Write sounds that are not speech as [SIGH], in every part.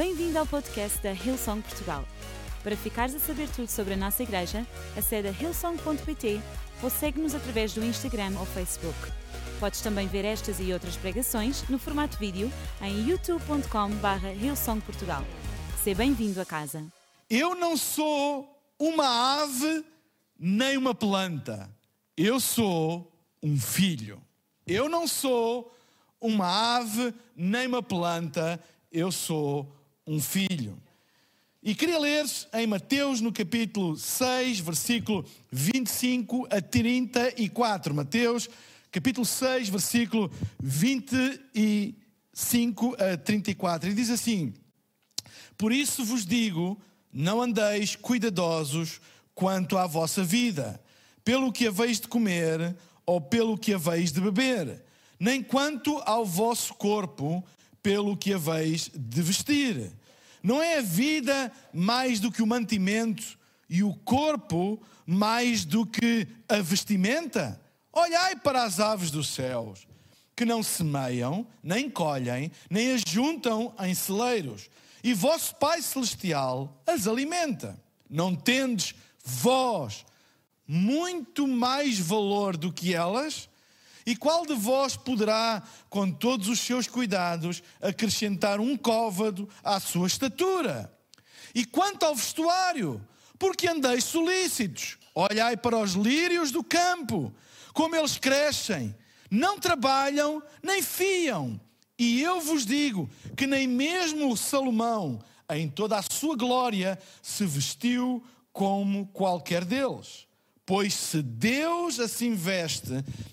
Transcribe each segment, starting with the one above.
Bem-vindo ao podcast da Hillsong Portugal. Para ficares a saber tudo sobre a nossa igreja, acede a hillsong.pt ou segue-nos através do Instagram ou Facebook. Podes também ver estas e outras pregações no formato vídeo em youtube.com.br hillsongportugal. Seja bem-vindo a casa. Eu não sou uma ave nem uma planta. Eu sou um filho. Eu não sou uma ave nem uma planta. Eu sou um filho. E queria ler em Mateus, no capítulo 6, versículo 25 a 34. Mateus, capítulo 6, versículo 25 a 34. E diz assim: Por isso vos digo, não andeis cuidadosos quanto à vossa vida, pelo que haveis de comer ou pelo que haveis de beber, nem quanto ao vosso corpo, pelo que haveis de vestir. Não é a vida mais do que o mantimento e o corpo mais do que a vestimenta? Olhai para as aves dos céus, que não semeiam, nem colhem, nem as juntam em celeiros, e vosso Pai Celestial as alimenta. Não tendes vós muito mais valor do que elas? E qual de vós poderá, com todos os seus cuidados, acrescentar um côvado à sua estatura? E quanto ao vestuário, porque andeis solícitos? Olhai para os lírios do campo, como eles crescem, não trabalham nem fiam. E eu vos digo que nem mesmo Salomão, em toda a sua glória, se vestiu como qualquer deles. Pois se Deus assim veste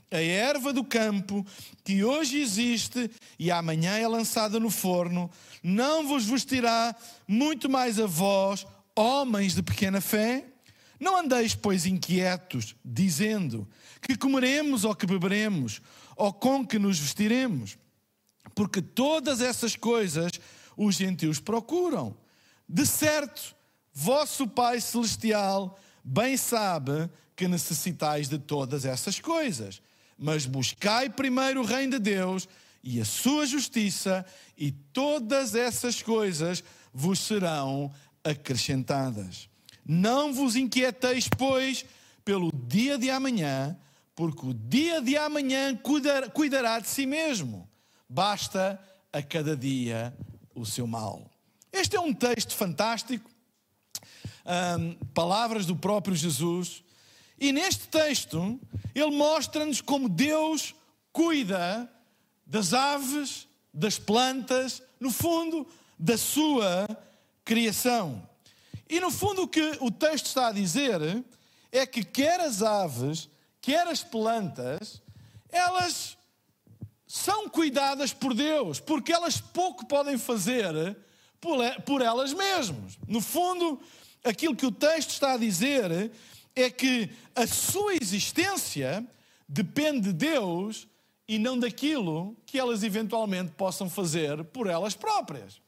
a erva do campo, que hoje existe e amanhã é lançada no forno, não vos vestirá muito mais a vós, homens de pequena fé? Não andeis, pois, inquietos, dizendo que comeremos ou que beberemos, ou com que nos vestiremos, porque todas essas coisas os gentios procuram. De certo, vosso Pai Celestial bem sabe que necessitais de todas essas coisas. Mas buscai primeiro o reino de Deus e a sua justiça, e todas essas coisas vos serão acrescentadas. Não vos inquieteis, pois, pelo dia de amanhã, porque o dia de amanhã cuidará de si mesmo. Basta a cada dia o seu mal. Este é um texto fantástico, palavras do próprio Jesus e neste texto, ele mostra-nos como Deus cuida das aves, das plantas, no fundo, da sua criação. E no fundo, o que o texto está a dizer é que quer as aves, quer as plantas, elas são cuidadas por Deus, porque elas pouco podem fazer por elas mesmas. No fundo, aquilo que o texto está a dizer é que a sua existência depende de Deus e não daquilo que elas eventualmente possam fazer por elas próprias.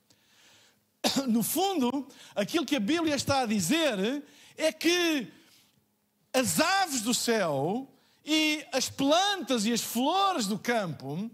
[COUGHS] No fundo, aquilo que a Bíblia está a dizer é que as aves do céu e as plantas e as flores do campo,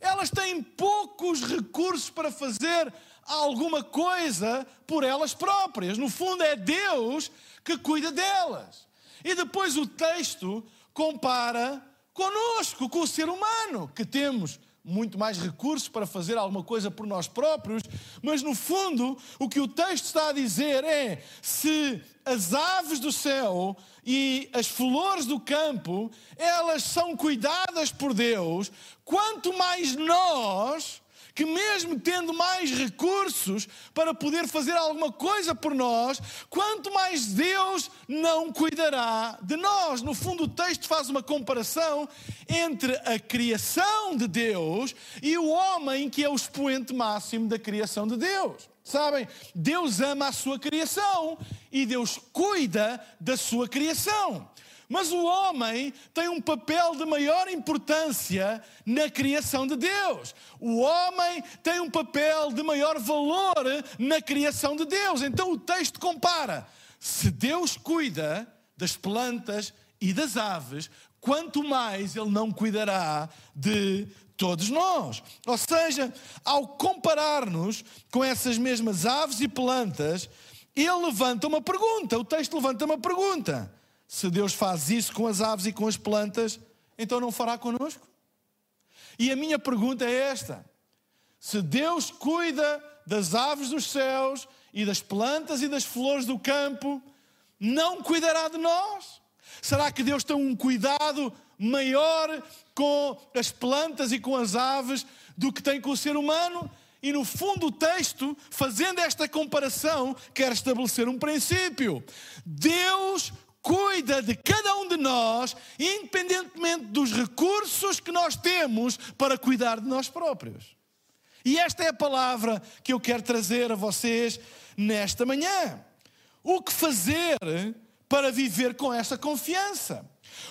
elas têm poucos recursos para fazer alguma coisa por elas próprias. No fundo, é Deus que cuida delas. E depois o texto compara conosco, com o ser humano, que temos muito mais recursos para fazer alguma coisa por nós próprios, mas no fundo o que o texto está a dizer é: se as aves do céu e as flores do campo, elas são cuidadas por Deus, quanto mais nós que, mesmo tendo mais recursos para poder fazer alguma coisa por nós, quanto mais Deus não cuidará de nós. No fundo, o texto faz uma comparação entre a criação de Deus e o homem, que é o expoente máximo da criação de Deus. Sabem, Deus ama a sua criação e Deus cuida da sua criação. Mas o homem tem um papel de maior importância na criação de Deus. O homem tem um papel de maior valor na criação de Deus. Então o texto compara: se Deus cuida das plantas e das aves, quanto mais Ele não cuidará de todos nós. Ou seja, ao comparar-nos com essas mesmas aves e plantas, ele levanta uma pergunta, o texto levanta uma pergunta. Se Deus faz isso com as aves e com as plantas, então não fará conosco? E a minha pergunta é esta: se Deus cuida das aves dos céus e das plantas e das flores do campo, não cuidará de nós? Será que Deus tem um cuidado maior com as plantas e com as aves do que tem com o ser humano? E no fundo, o texto, fazendo esta comparação, quer estabelecer um princípio. Deus cuida de cada um de nós, independentemente dos recursos que nós temos para cuidar de nós próprios. E esta é a palavra que eu quero trazer a vocês nesta manhã. O que fazer para viver com esta confiança?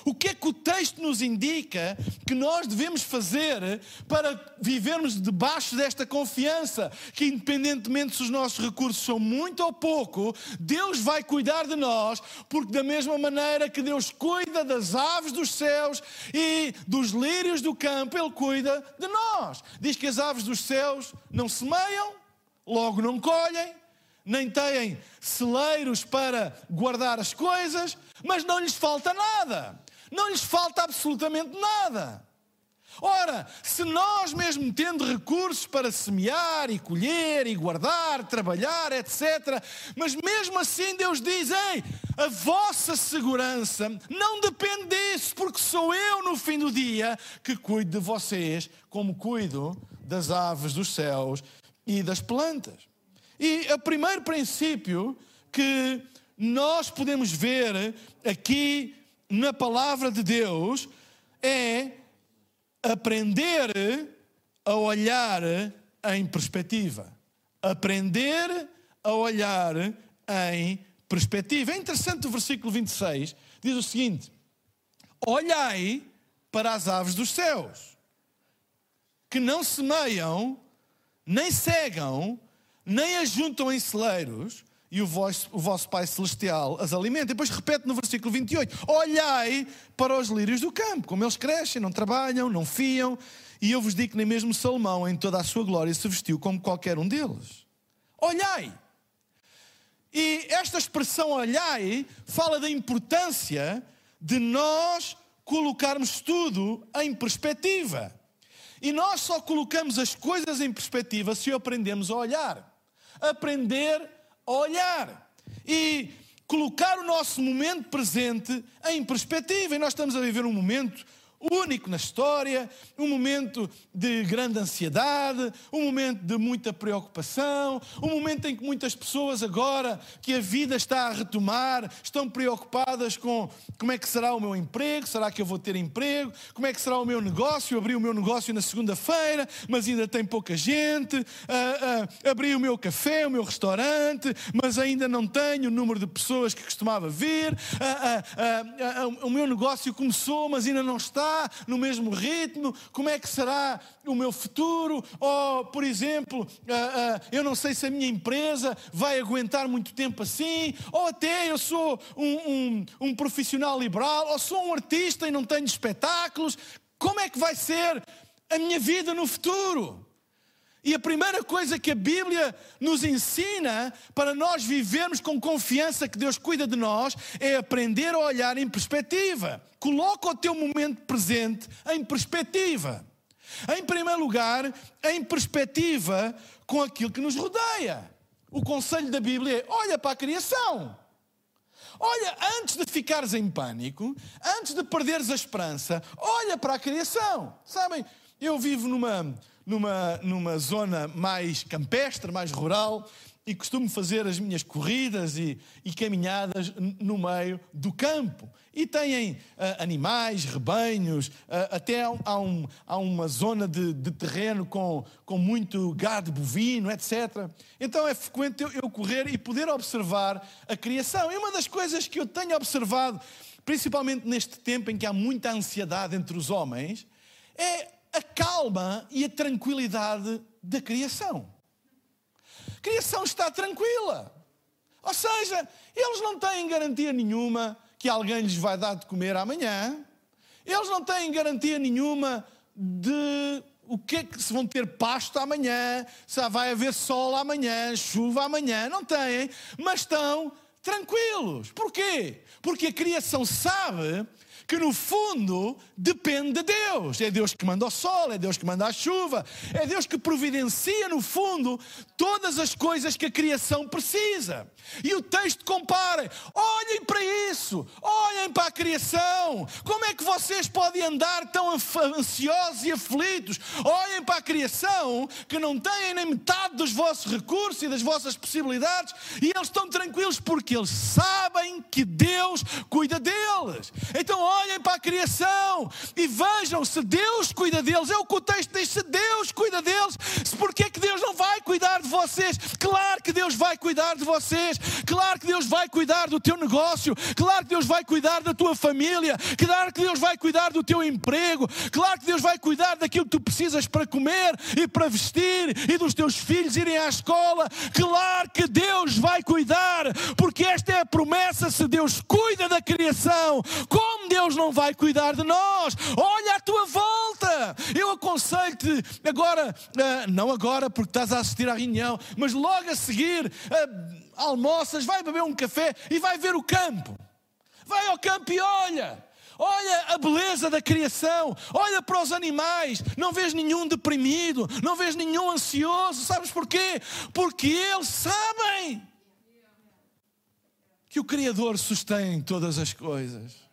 O que é que o texto nos indica que nós devemos fazer para vivermos debaixo desta confiança? Que, independentemente se os nossos recursos são muito ou pouco, Deus vai cuidar de nós, porque, da mesma maneira que Deus cuida das aves dos céus e dos lírios do campo, Ele cuida de nós. Diz que as aves dos céus não semeiam, logo não colhem, nem têm celeiros para guardar as coisas, mas não lhes falta nada. Não lhes falta absolutamente nada. Ora, se nós mesmo tendo recursos para semear e colher e guardar, trabalhar, etc., mas mesmo assim Deus diz: Ei, a vossa segurança não depende disso, porque sou eu no fim do dia que cuido de vocês, como cuido das aves dos céus e das plantas. E o primeiro princípio que nós podemos ver aqui na palavra de Deus é aprender a olhar em perspectiva. Aprender a olhar em perspectiva. É interessante o versículo 26, diz o seguinte: Olhai para as aves dos céus, que não semeiam, nem cegam, nem ajuntam em celeiros, e o vosso, o vosso Pai Celestial as alimenta. E depois repete no versículo 28: Olhai para os lírios do campo, como eles crescem, não trabalham, não fiam, e eu vos digo que nem mesmo Salomão, em toda a sua glória, se vestiu como qualquer um deles. Olhai! E esta expressão olhai fala da importância de nós colocarmos tudo em perspectiva. E nós só colocamos as coisas em perspectiva se aprendemos a olhar aprender a olhar e colocar o nosso momento presente em perspectiva. E nós estamos a viver um momento único na história, um momento de grande ansiedade, um momento de muita preocupação, um momento em que muitas pessoas agora que a vida está a retomar, estão preocupadas com como é que será o meu emprego, será que eu vou ter emprego, como é que será o meu negócio, eu abri o meu negócio na segunda-feira, mas ainda tem pouca gente, uh, uh, abri o meu café, o meu restaurante, mas ainda não tenho o número de pessoas que costumava vir, uh, o meu negócio começou, mas ainda não está no mesmo ritmo? Como é que será o meu futuro? Ou, por exemplo, ah, ah, eu não sei se a minha empresa vai aguentar muito tempo assim, ou até eu sou um, um, um profissional liberal, ou sou um artista e não tenho espetáculos. Como é que vai ser a minha vida no futuro? E a primeira coisa que a Bíblia nos ensina para nós vivermos com confiança que Deus cuida de nós é aprender a olhar em perspectiva. Coloca o teu momento presente em perspectiva. Em primeiro lugar, em perspectiva com aquilo que nos rodeia. O conselho da Bíblia é: olha para a criação. Olha, antes de ficares em pânico, antes de perderes a esperança, olha para a criação. Sabem, eu vivo numa numa, numa zona mais campestre, mais rural, e costumo fazer as minhas corridas e, e caminhadas no meio do campo. E têm uh, animais, rebanhos, uh, até há, um, há, uma zona de, de, terreno com, com muito gado bovino, etc. Então é frequente eu, eu correr e poder observar a criação. E uma das coisas que eu tenho observado, principalmente neste tempo em que há muita ansiedade entre os homens, é a calma e a tranquilidade da criação. A criação está tranquila. Ou seja, eles não têm garantia nenhuma que alguém lhes vai dar de comer amanhã. Eles não têm garantia nenhuma de o que é que se vão ter pasto amanhã, se vai haver sol amanhã, chuva amanhã, não têm, mas estão tranquilos. Porquê? Porque a criação sabe que no fundo depende de Deus. É Deus que manda o sol, é Deus que manda a chuva, é Deus que providencia no fundo todas as coisas que a criação precisa. E o texto compara: olhem para isso, olhem para a criação. Como é que vocês podem andar tão ansiosos e aflitos? Olhem para a criação que não têm nem metade dos vossos recursos e das vossas possibilidades e eles estão tranquilos porque eles sabem que Deus cuida deles. Então, olhem para a criação e vejam se Deus cuida deles. É o que o texto diz: se Deus cuida deles, porque é que Deus não vai vocês? Claro que Deus vai cuidar de vocês, claro que Deus vai cuidar do teu negócio, claro que Deus vai cuidar da tua família, claro que Deus vai cuidar do teu emprego, claro que Deus vai cuidar daquilo que tu precisas para comer e para vestir e dos teus filhos irem à escola. Claro que Deus vai cuidar, porque esta é a promessa. Se Deus cuida da criação, como Deus não vai cuidar de nós. Olha à tua volta. Eu aconselho-te agora, eh, não agora porque estás a assistir à reunião, mas logo a seguir, eh, almoças, vai beber um café e vai ver o campo. Vai ao campo e olha. Olha a beleza da criação, olha para os animais, não vês nenhum deprimido, não vês nenhum ansioso, sabes porquê? Porque eles sabem que o Criador sustém todas as coisas.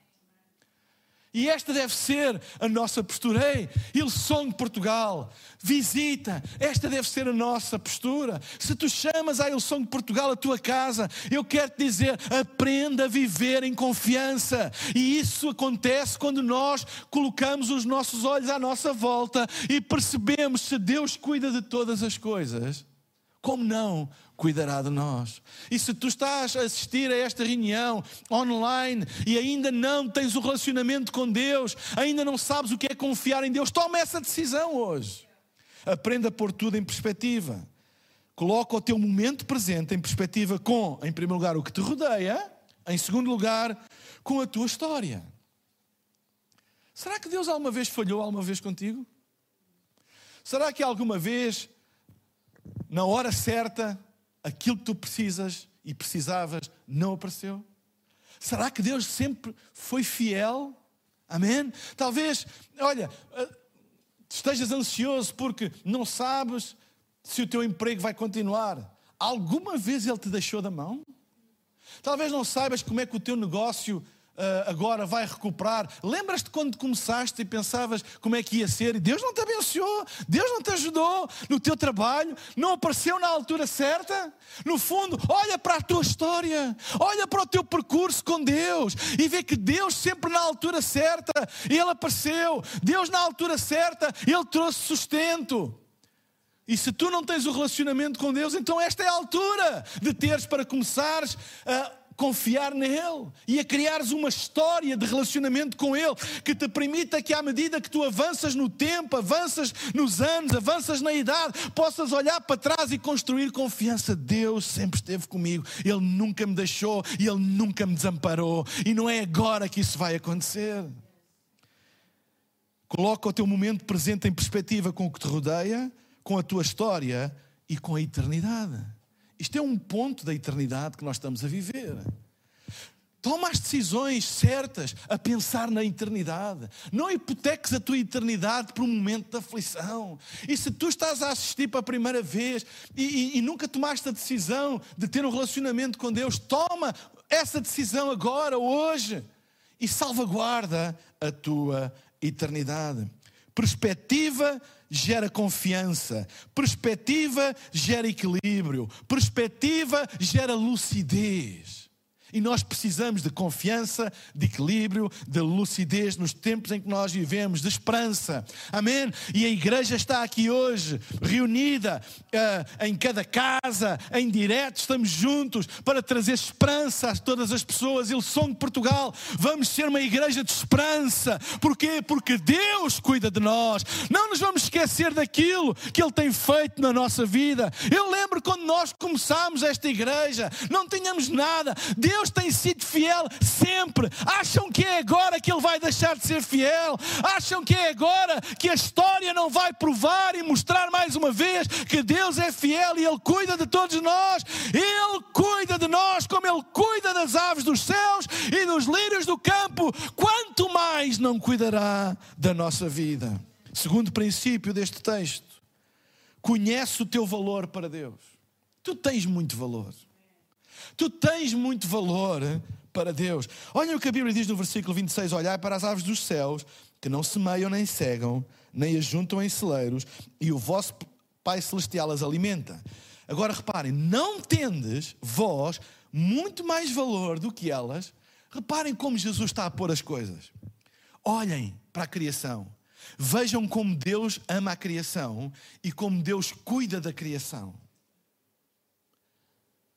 E esta deve ser a nossa postura. Ei, Ilson de Portugal, visita. Esta deve ser a nossa postura. Se tu chamas a Ilson de Portugal a tua casa, eu quero te dizer: aprenda a viver em confiança. E isso acontece quando nós colocamos os nossos olhos à nossa volta e percebemos se Deus cuida de todas as coisas. Como não cuidará de nós. E se tu estás a assistir a esta reunião online e ainda não tens o relacionamento com Deus, ainda não sabes o que é confiar em Deus, toma essa decisão hoje. Aprenda a pôr tudo em perspectiva. Coloca o teu momento presente em perspectiva com, em primeiro lugar, o que te rodeia, em segundo lugar, com a tua história. Será que Deus alguma vez falhou alguma vez contigo? Será que alguma vez, na hora certa, aquilo que tu precisas e precisavas não apareceu? Será que Deus sempre foi fiel? Amém? Talvez, olha, eh, estejas ansioso porque não sabes se o teu emprego vai continuar. Alguma vez Ele te deixou da mão? Talvez não saibas como é que o teu negócio agora vai recuperar. Lembras-te quando começaste e pensavas como é que ia ser? E Deus não te abençoou, Deus não te ajudou no teu trabalho, não apareceu na altura certa. No fundo, olha para a tua história, olha para o teu percurso com Deus e vê que Deus sempre na altura certa, Ele apareceu. Deus na altura certa, Ele trouxe sustento. E se tu não tens o relacionamento com Deus, então esta é a altura de teres para começares a confiar nele e a criares uma história de relacionamento com ele que te permita que à medida que tu avanças no tempo, avanças nos anos, avanças na idade, possas olhar para trás e construir confiança. Deus sempre esteve comigo, ele nunca me deixou e ele nunca me desamparou, e não é agora que isso vai acontecer. Coloca o teu momento presente em perspectiva com o que te rodeia, com a tua história e com a eternidade. Isto é um ponto da eternidade que nós estamos a viver. Toma as decisões certas a pensar na eternidade. Não hipoteques a tua eternidade por um momento de aflição. E se tu estás a assistir para a primeira vez e, e, e nunca tomaste a decisão de ter um relacionamento com Deus, toma essa decisão agora, hoje, e salvaguarda a tua eternidade. Perspectiva gera confiança, perspectiva gera equilíbrio, perspectiva gera lucidez. E nós precisamos de confiança, de equilíbrio, de lucidez nos tempos em que nós vivemos, de esperança. Amém? E a igreja está aqui hoje, reunida uh, em cada casa, em direto, estamos juntos para trazer esperança a todas as pessoas. Eles são de Portugal. Vamos ser uma igreja de esperança. Porquê? Porque Deus cuida de nós. Não nos vamos esquecer daquilo que Ele tem feito na nossa vida. Eu lembro quando nós começámos esta igreja, não tínhamos nada. Deus Deus tem sido fiel sempre. Acham que é agora que Ele vai deixar de ser fiel? Acham que é agora que a história não vai provar e mostrar mais uma vez que Deus é fiel e Ele cuida de todos nós? Ele cuida de nós como Ele cuida das aves dos céus e dos lírios do campo. Quanto mais não cuidará da nossa vida? Segundo princípio deste texto, conhece o teu valor para Deus. Tu tens muito valor. Tu tens muito valor para Deus. Olha o que a Bíblia diz no versículo 26: Olhai para as aves dos céus, que não semeiam nem cegam, nem as juntam em celeiros, e o vosso Pai Celestial as alimenta. Agora reparem, não tendes vós muito mais valor do que elas? Reparem como Jesus está a pôr as coisas. Olhem para a criação. Vejam como Deus ama a criação e como Deus cuida da criação.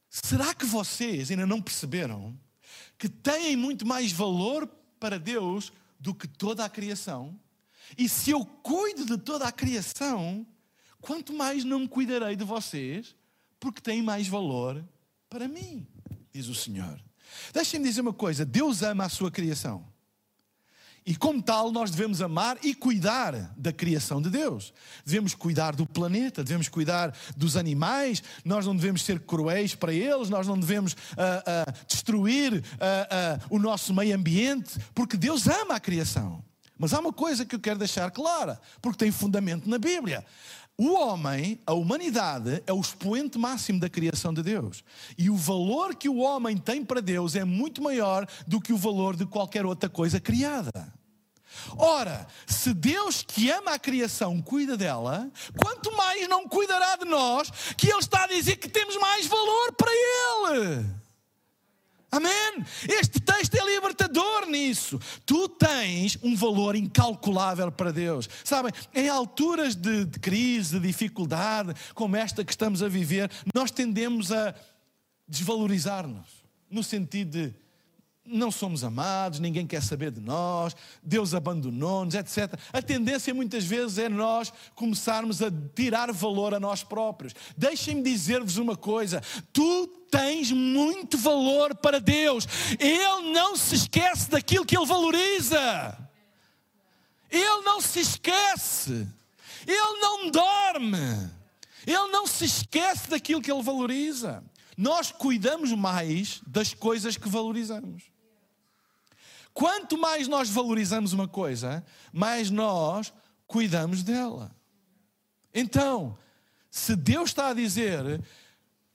Será que vocês ainda não perceberam que têm muito mais valor para Deus do que toda a criação? E se eu cuido de toda a criação, quanto mais não cuidarei de vocês, porque têm mais valor para mim, diz o Senhor. Deixem-me dizer uma coisa: Deus ama a sua criação. E como tal, nós devemos amar e cuidar da criação de Deus. Devemos cuidar do planeta, devemos cuidar dos animais, nós não devemos ser cruéis para eles, nós não devemos uh, uh, destruir uh, o nosso meio ambiente, porque Deus ama a criação. Mas há uma coisa que eu quero deixar clara, porque tem fundamento na Bíblia. O homem, a humanidade, é o expoente máximo da criação de Deus. E o valor que o homem tem para Deus é muito maior do que o valor de qualquer outra coisa criada. Ora, se Deus que ama a criação cuida dela, quanto mais não cuidará de nós, que Ele está a dizer que temos mais valor para Ele. Amém? Este texto é libertador nisso. Tu tens um valor incalculável para Deus. Sabem, em alturas de, crise, de dificuldade, como esta que estamos a viver, nós tendemos a desvalorizar-nos, no sentido de não somos amados, ninguém quer saber de nós, Deus abandonou-nos, etc. A tendência muitas vezes é nós começarmos a tirar valor a nós próprios. Deixem-me dizer-vos uma coisa: tu tens muito valor para Deus, Ele não se esquece daquilo que Ele valoriza, Ele não se esquece, Ele não dorme, Ele não se esquece daquilo que Ele valoriza. Nós cuidamos mais das coisas que valorizamos. Quanto mais nós valorizamos uma coisa, mais nós cuidamos dela. Então, se Deus está a dizer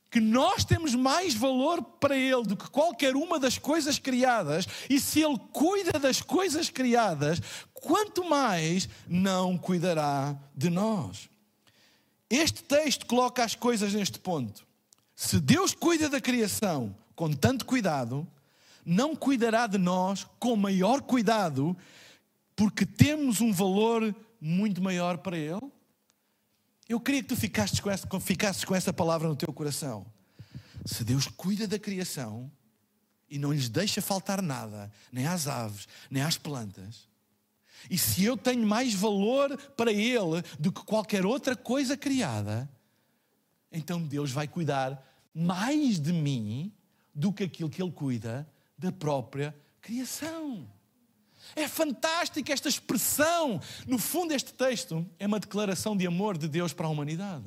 que nós temos mais valor para Ele do que qualquer uma das coisas criadas, e se Ele cuida das coisas criadas, quanto mais não cuidará de nós. Este texto coloca as coisas neste ponto. Se Deus cuida da criação com tanto cuidado, não cuidará de nós com maior cuidado, porque temos um valor muito maior para Ele? Eu queria que tu ficasses com, essa, ficasses com essa palavra no teu coração. Se Deus cuida da criação e não lhes deixa faltar nada, nem às aves, nem às plantas, e se eu tenho mais valor para Ele do que qualquer outra coisa criada, então Deus vai cuidar mais de mim do que aquilo que Ele cuida da própria criação. É fantástica esta expressão. No fundo, este texto é uma declaração de amor de Deus para a humanidade.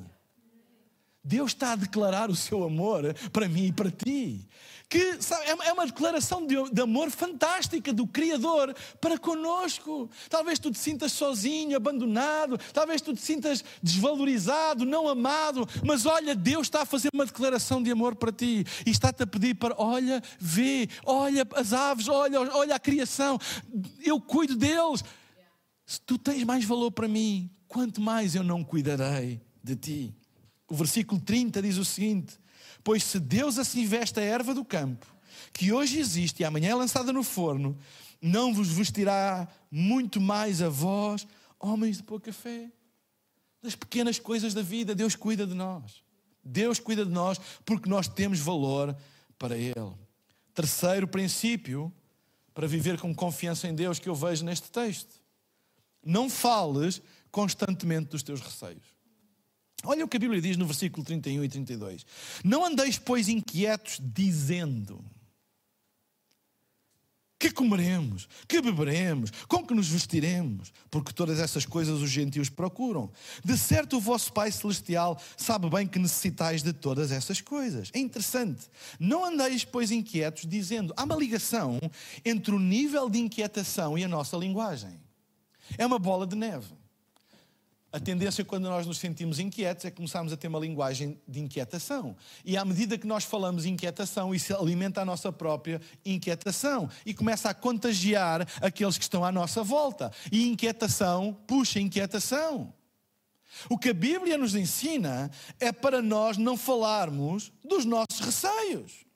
Deus está a declarar o seu amor para mim e para ti. Que sabe, é, é uma declaração de, de, amor fantástica do Criador para conosco. Talvez tu te sintas sozinho, abandonado, talvez tu te sintas desvalorizado, não amado, mas olha, Deus está a fazer uma declaração de amor para ti e está-te a pedir para, olha, vê, olha as aves, olha, olha a criação, eu cuido deles. Se tu tens mais valor para mim, quanto mais eu não cuidarei de ti. O versículo 30 diz o seguinte: Pois se Deus assim veste a erva do campo, que hoje existe e amanhã é lançada no forno, não vos vestirá muito mais a vós, homens de pouca fé. Das pequenas coisas da vida, Deus cuida de nós. Deus cuida de nós porque nós temos valor para Ele. Terceiro princípio para viver com confiança em Deus que eu vejo neste texto: não fales constantemente dos teus receios. Olha o que a Bíblia diz no versículo 31 e 32. Não andeis, pois, inquietos, dizendo. que comeremos, que beberemos, com que nos vestiremos, porque todas essas coisas os gentios procuram. De certo, o vosso Pai Celestial sabe bem que necessitais de todas essas coisas. É interessante. Não andeis, pois, inquietos, dizendo. Há uma ligação entre o nível de inquietação e a nossa linguagem. É uma bola de neve. A tendência quando nós nos sentimos inquietos é começarmos a ter uma linguagem de inquietação. E à medida que nós falamos inquietação, isso alimenta a nossa própria inquietação e começa a contagiar aqueles que estão à nossa volta. E inquietação puxa inquietação. O que a Bíblia nos ensina é para nós não falarmos dos nossos receios.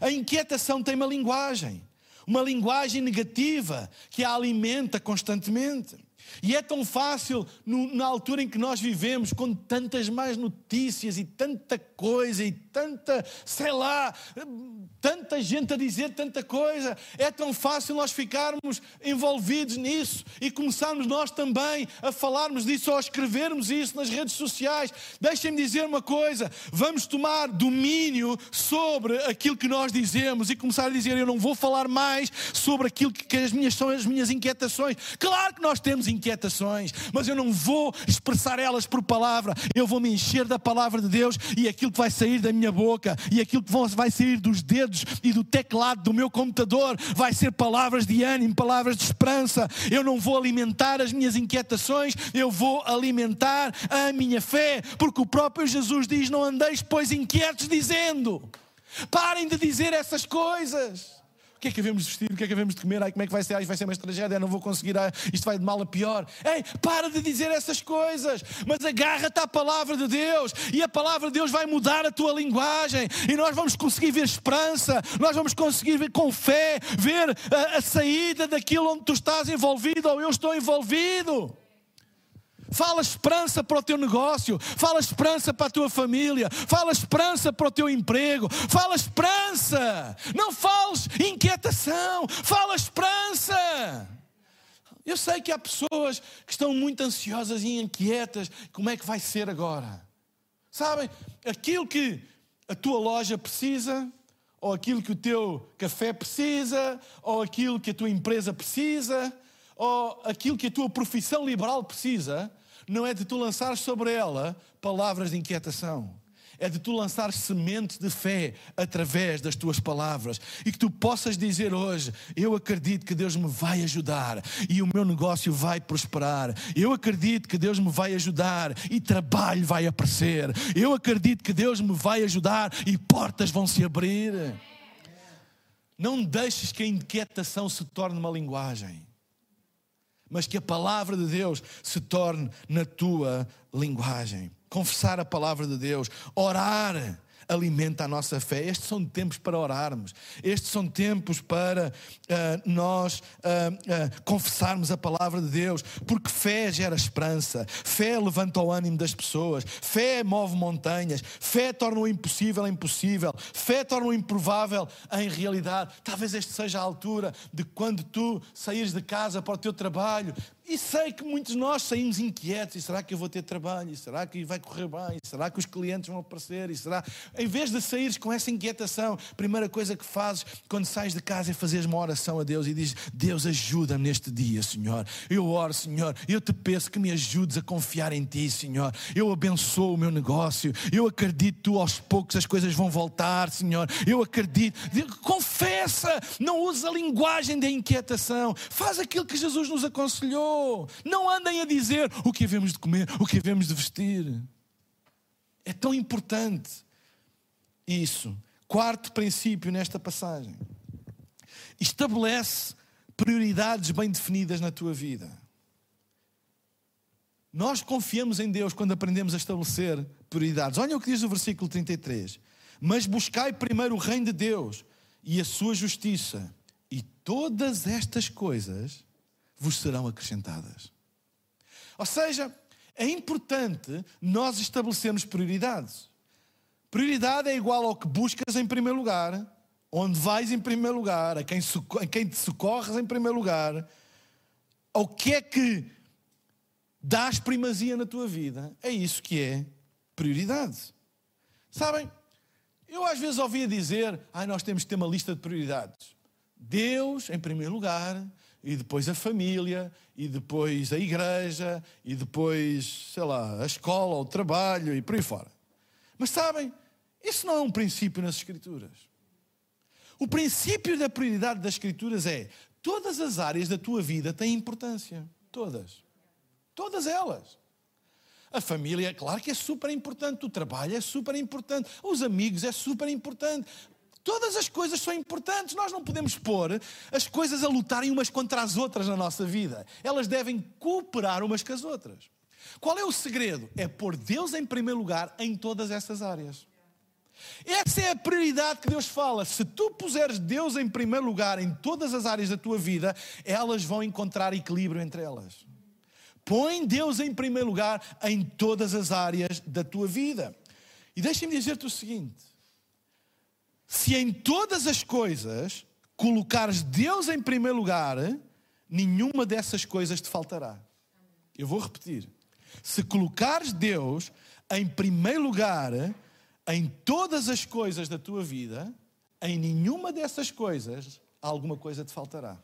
A inquietação tem uma linguagem, uma linguagem negativa que a alimenta constantemente. E é tão fácil, no, na altura em que nós vivemos, com tantas mais notícias e tanta coisa e tanta, sei lá, tanta gente a dizer tanta coisa, é tão fácil nós ficarmos envolvidos nisso e começarmos nós também a falarmos disso ou a escrevermos isso nas redes sociais. Deixem-me dizer uma coisa: vamos tomar domínio sobre aquilo que nós dizemos e começar a dizer: eu não vou falar mais sobre aquilo que as minhas, são as minhas inquietações. Claro que nós temos inquietações, mas eu não vou expressar elas por palavra, eu vou me encher da palavra de Deus e aquilo que vai sair da minha boca e aquilo que vai sair dos dedos e do teclado do meu computador vai ser palavras de ânimo, palavras de esperança. Eu não vou alimentar as minhas inquietações, eu vou alimentar a minha fé, porque o próprio Jesus diz: Não andeis, pois, inquietos, dizendo. Parem de dizer essas coisas que é que havemos de vestir? O que é que havemos de comer? Ai, como é que vai ser? Ai, vai ser uma tragédia, não vou conseguir, ai, isto vai de mal a pior. Ei, para de dizer essas coisas, mas agarra-te à palavra de Deus e a palavra de Deus vai mudar a tua linguagem e nós vamos conseguir ver esperança, nós vamos conseguir ver com fé, ver a, a saída daquilo onde tu estás envolvido ou eu estou envolvido. Fala esperança para o teu negócio, fala esperança para a tua família, fala esperança para o teu emprego, fala esperança. Não fales inquietação, fala esperança. Eu sei que há pessoas que estão muito ansiosas e inquietas. Como é que vai ser agora? Sabem, aquilo que a tua loja precisa, ou aquilo que o teu café precisa, ou aquilo que a tua empresa precisa, ou aquilo que a tua profissão liberal precisa, não é de tu lançar sobre ela palavras de inquietação. É de tu lançar semente de fé através das tuas palavras e que tu possas dizer hoje: Eu acredito que Deus me vai ajudar e o meu negócio vai prosperar. Eu acredito que Deus me vai ajudar e trabalho vai aparecer. Eu acredito que Deus me vai ajudar e portas vão se abrir. Não deixes que a inquietação se torne uma linguagem mas que a palavra de Deus se torne na tua linguagem. Confessar a palavra de Deus, orar alimenta a nossa fé. Estes são tempos para orarmos, estes são tempos para uh, nós uh, uh, confessarmos a palavra de Deus, porque fé gera esperança, fé levanta o ânimo das pessoas, fé move montanhas, fé torna o impossível impossível, fé torna o improvável em realidade. Talvez este seja a altura de quando tu saíres de casa para o teu trabalho, e sei que muitos de nós saímos inquietos. E será que eu vou ter trabalho? E será que vai correr bem? E será que os clientes vão aparecer? E será... Em vez de saíres com essa inquietação, a primeira coisa que fazes quando sais de casa é fazeres uma oração a Deus e dizes: Deus, ajuda-me neste dia, Senhor. Eu oro, Senhor. Eu te peço que me ajudes a confiar em Ti, Senhor. Eu abençoo o meu negócio. Eu acredito tu aos poucos as coisas vão voltar, Senhor. Eu acredito. Confessa. Não usa a linguagem da inquietação. Faz aquilo que Jesus nos aconselhou. Não andem a dizer o que havemos de comer, o que havemos de vestir. É tão importante isso. Quarto princípio nesta passagem. Estabelece prioridades bem definidas na tua vida. Nós confiamos em Deus quando aprendemos a estabelecer prioridades. Olha o que diz o versículo 33. Mas buscai primeiro o reino de Deus e a sua justiça, e todas estas coisas vos serão acrescentadas. Ou seja, é importante nós estabelecermos prioridades. Prioridade é igual ao que buscas em primeiro lugar, onde vais em primeiro lugar, a quem, a quem te socorres em primeiro lugar, ao que é que dás primazia na tua vida. É isso que é prioridade. Sabem, eu às vezes ouvia dizer, ah, nós temos que ter uma lista de prioridades. Deus em primeiro lugar, e depois a família, e depois a igreja, e depois, sei lá, a escola, o trabalho e por aí fora. Mas sabem, isso não é um princípio nas Escrituras. O princípio da prioridade das Escrituras é todas as áreas da tua vida têm importância. Todas. Todas elas. A família, claro que é super importante, o trabalho é super importante, os amigos é super importante. Todas as coisas são importantes, nós não podemos pôr as coisas a lutarem umas contra as outras na nossa vida. Elas devem cooperar umas com as outras. Qual é o segredo? É pôr Deus em primeiro lugar em todas essas áreas. Essa é a prioridade que Deus fala. Se tu puseres Deus em primeiro lugar em todas as áreas da tua vida, elas vão encontrar equilíbrio entre elas. Põe Deus em primeiro lugar em todas as áreas da tua vida. E deixa-me dizer-te o seguinte: se em todas as coisas colocares Deus em primeiro lugar, nenhuma dessas coisas te faltará. Eu vou repetir. Se colocares Deus em primeiro lugar em todas as coisas da tua vida, em nenhuma dessas coisas alguma coisa te faltará.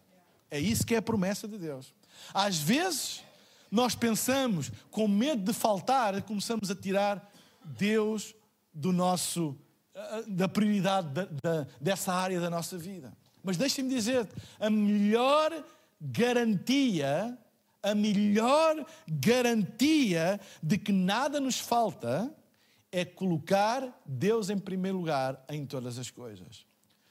É isso que é a promessa de Deus. Às vezes nós pensamos, com medo de faltar, começamos a tirar Deus do nosso, eh, da prioridade da, da, dessa área da nossa vida. Mas deixem-me dizer a melhor garantia, a melhor garantia de que nada nos falta é colocar Deus em primeiro lugar em todas as coisas.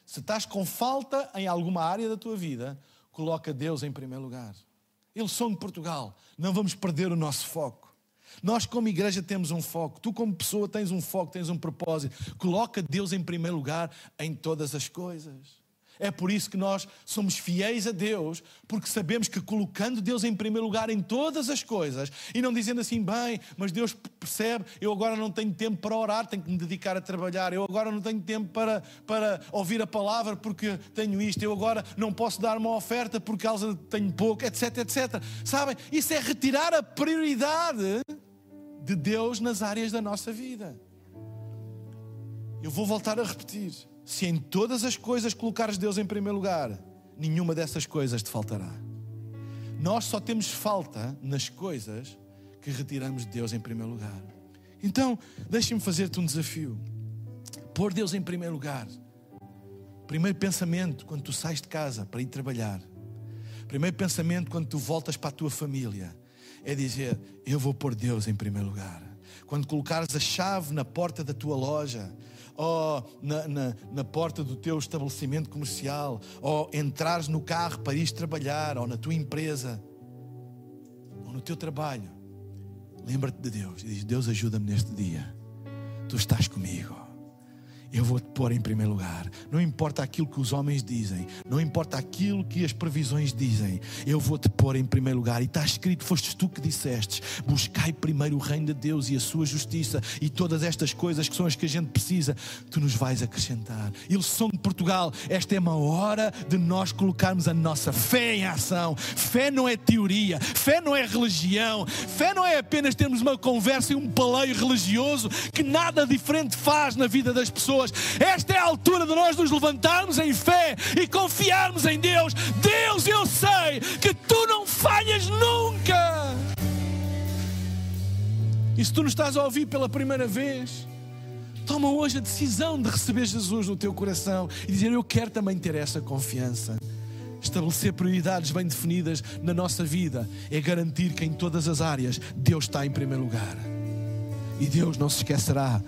Se estás com falta em alguma área da tua vida, coloca Deus em primeiro lugar. Eles são de Portugal. Não vamos perder o nosso foco. Nós, como igreja, temos um foco. Tu, como pessoa, tens um foco, tens um propósito. Coloca Deus em primeiro lugar em todas as coisas. É por isso que nós somos fiéis a Deus, porque sabemos que colocando Deus em primeiro lugar em todas as coisas e não dizendo assim, bem, mas Deus percebe, eu agora não tenho tempo para orar, tenho que me dedicar a trabalhar, eu agora não tenho tempo para, para ouvir a palavra porque tenho isto, eu agora não posso dar uma oferta por causa de tenho pouco, etc, etc. Sabem? Isso é retirar a prioridade de Deus nas áreas da nossa vida. Eu vou voltar a repetir. Se em todas as coisas colocares Deus em primeiro lugar, nenhuma dessas coisas te faltará. Nós só temos falta nas coisas que retiramos Deus em primeiro lugar. Então, deixe-me fazer-te um desafio. Pôr Deus em primeiro lugar. Primeiro pensamento quando tu sais de casa para ir trabalhar. Primeiro pensamento quando tu voltas para a tua família é dizer: Eu vou pôr Deus em primeiro lugar. Quando colocares a chave na porta da tua loja, ou na, na, na, porta do teu estabelecimento comercial, ou entrares no carro para ir trabalhar, ou na tua empresa, ou no teu trabalho, lembra-te de Deus e diz: Deus, ajuda-me neste dia. Tu estás comigo eu vou te pôr em primeiro lugar. Não importa aquilo que os homens dizem, não importa aquilo que as previsões dizem, eu vou te pôr em primeiro lugar. E está escrito: fostes tu que dissestes: buscai primeiro o reino de Deus e a sua justiça, e todas estas coisas que são as que a gente precisa, tu nos vais acrescentar. São de Portugal. Esta é uma hora de nós colocarmos a nossa fé em ação. Fé não é teoria, fé não é religião, fé não é apenas termos uma conversa e um paleio religioso que nada diferente faz na vida das pessoas pessoas. Esta é a altura de nós nos levantarmos em fé e confiarmos em Deus. Deus, eu sei que tu não falhas nunca. E se tu nos estás a ouvir pela primeira vez, toma hoje a decisão de receber Jesus no teu coração e dizer: Eu quero também ter essa confiança. Estabelecer prioridades bem definidas na nossa vida é garantir que em todas as áreas Deus está em primeiro lugar. E Deus não se esquecerá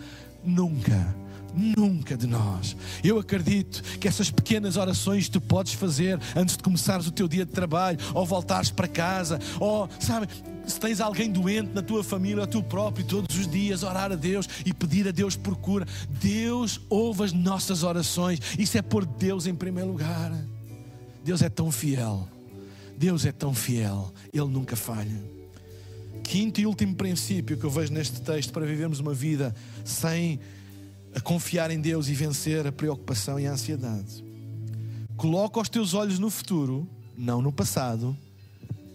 nunca nunca de nós. Eu acredito que essas pequenas orações tu podes fazer antes de começares o teu dia de trabalho, ou voltares para casa, ou, sabe, se tens alguém doente na tua família, ou tu próprio, todos os dias orar a Deus e pedir a Deus por cura. Deus ouve as nossas orações. Isso é pôr Deus em primeiro lugar. Deus é tão fiel. Deus é tão fiel. Ele nunca falha. Quinto e último princípio que eu vejo neste texto para vivermos uma vida sem a confiar em Deus e vencer a preocupação e a ansiedade. Coloca os teus olhos no futuro, não no passado,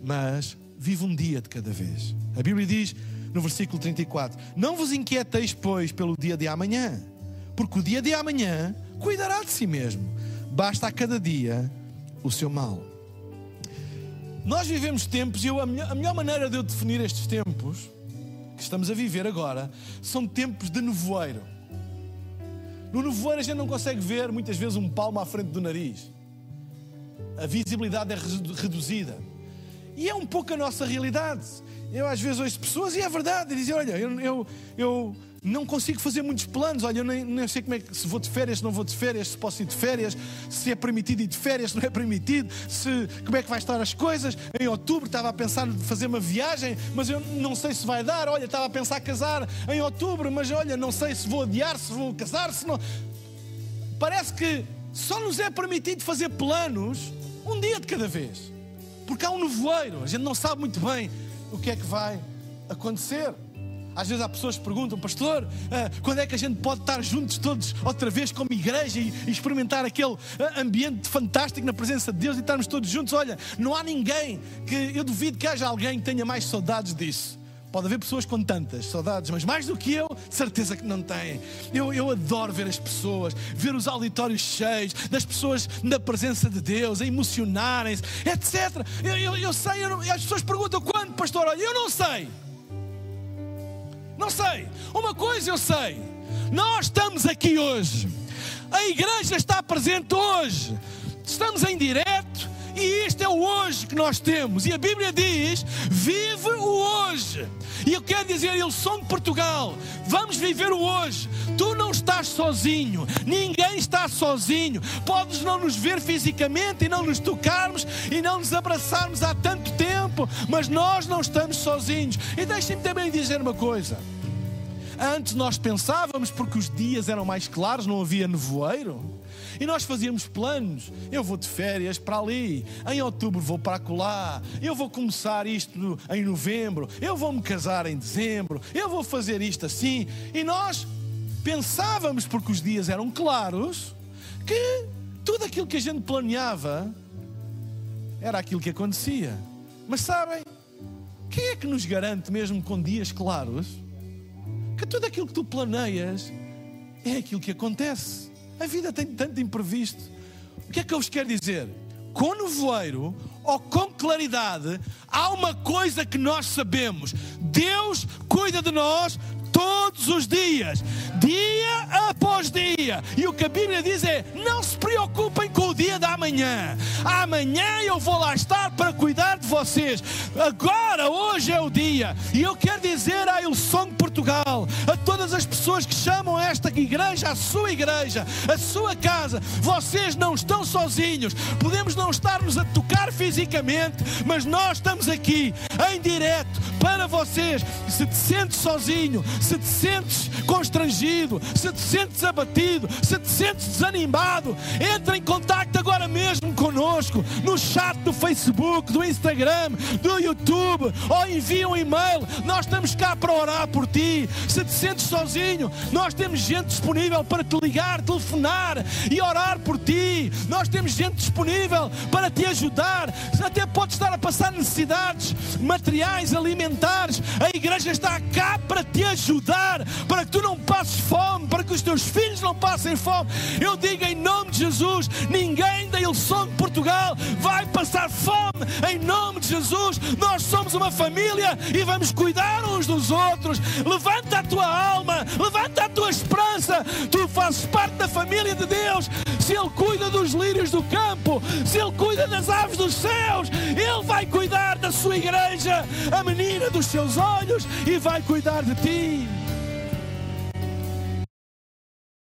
mas vive um dia de cada vez. A Bíblia diz no versículo 34: Não vos inquieteis, pois, pelo dia de amanhã, porque o dia de amanhã cuidará de si mesmo. Basta a cada dia o seu mal. Nós vivemos tempos, e eu, a, melhor, a melhor maneira de eu definir estes tempos que estamos a viver agora são tempos de nevoeiro. No nevoeiro a gente não consegue ver muitas vezes um palmo à frente do nariz. A visibilidade é reduzida. E é um pouco a nossa realidade. Eu às vezes ouço pessoas, e é verdade, e dizem: Olha, eu, eu, eu não consigo fazer muitos planos. Olha, eu nem, nem sei como é que se vou de férias, se não vou de férias, se posso ir de férias, se é permitido ir de férias, se [LAUGHS] não é permitido, se como é que vai estar as coisas. Em outubro estava a pensar em fazer uma viagem, mas eu não sei se vai dar. Olha, estava a pensar casar em outubro, mas olha, não sei se vou adiar, se vou casar, se não. Parece que só nos é permitido fazer planos um dia de cada vez. Porque há um nevoeiro, a gente não sabe muito bem o que é que vai acontecer. Às vezes há pessoas que perguntam, pastor, ah, quando é que a gente pode estar juntos todos outra vez como igreja e, experimentar aquele ah, ambiente fantástico na presença de Deus e estarmos todos juntos? Olha, não há ninguém que eu duvido que haja alguém que tenha mais saudades disso. Pode haver pessoas com tantas saudades, mas mais do que eu, certeza que não têm. Eu, eu adoro ver as pessoas, ver os auditórios cheios, das pessoas na presença de Deus, a emocionarem-se, etc. Eu, eu, eu sei, eu não, as pessoas perguntam quando, pastor? Olha, eu não sei. Não sei. Uma coisa eu sei. Nós estamos aqui hoje. A igreja está presente hoje. Estamos em direto e este é o hoje que nós temos. E a Bíblia diz: vive o hoje. E eu quero dizer, eles são de Portugal. Vamos viver o hoje. Tu não estás sozinho. Ninguém está sozinho. Podes não nos ver fisicamente e não nos tocarmos e não nos abraçarmos há tanto tempo, mas nós não estamos sozinhos. E deixem-me também dizer uma coisa. Antes nós pensávamos, porque os dias eram mais claros, não havia nevoeiro. E nós fazíamos planos. Eu vou de férias para ali, em outubro vou para acolá, eu vou começar isto em novembro, eu vou me casar em dezembro, eu vou fazer isto assim. E nós pensávamos, porque os dias eram claros, que tudo aquilo que a gente planeava era aquilo que acontecia. Mas sabem, quem é que nos garante, mesmo com dias claros, que tudo aquilo que tu planeias é aquilo que acontece? A vida tem tanto imprevisto. O que é que eu vos quero dizer? Com nevoeiro ou com claridade, há uma coisa que nós sabemos: Deus cuida de nós todos os dias, dia após dia. E o que a Bíblia diz é: não se preocupem com o dia da manhã. Amanhã eu vou lá estar para cuidar de vocês. Agora, hoje é o dia. E eu quero dizer à Ilson de Portugal, a todas as pessoas que chamam esta igreja a sua igreja, a sua casa, vocês não estão sozinhos. Podemos não estar-nos a tocar fisicamente, mas nós estamos aqui em direto para vocês. Se te sentes sozinho, se te sentes constrangido, se te sentes abatido, se te sentes desanimado, entra em contato agora mesmo conosco no chat do Facebook, do Instagram, do YouTube, ou envia um e-mail. Nós estamos cá para orar por ti. Se te sentes sozinho, nós temos gente disponível para te ligar, telefonar e orar por ti. Nós temos gente disponível para te ajudar. Até pode estar a passar necessidades materiais, alimentares. A igreja está cá para te ajudar ajudar para que tu não passes fome, para que os teus filhos não passem fome. Eu digo em nome de Jesus: ninguém da Ilson de Portugal vai passar fome. Em nome de Jesus, nós somos uma família e vamos cuidar uns dos outros. Levanta a tua alma, levanta a tua esperança. Tu fazes parte da família de Deus. Se Ele cuida dos lírios do campo, se Ele cuida das aves dos céus, Ele vai cuidar da sua igreja, a menina dos seus olhos, e vai cuidar de ti.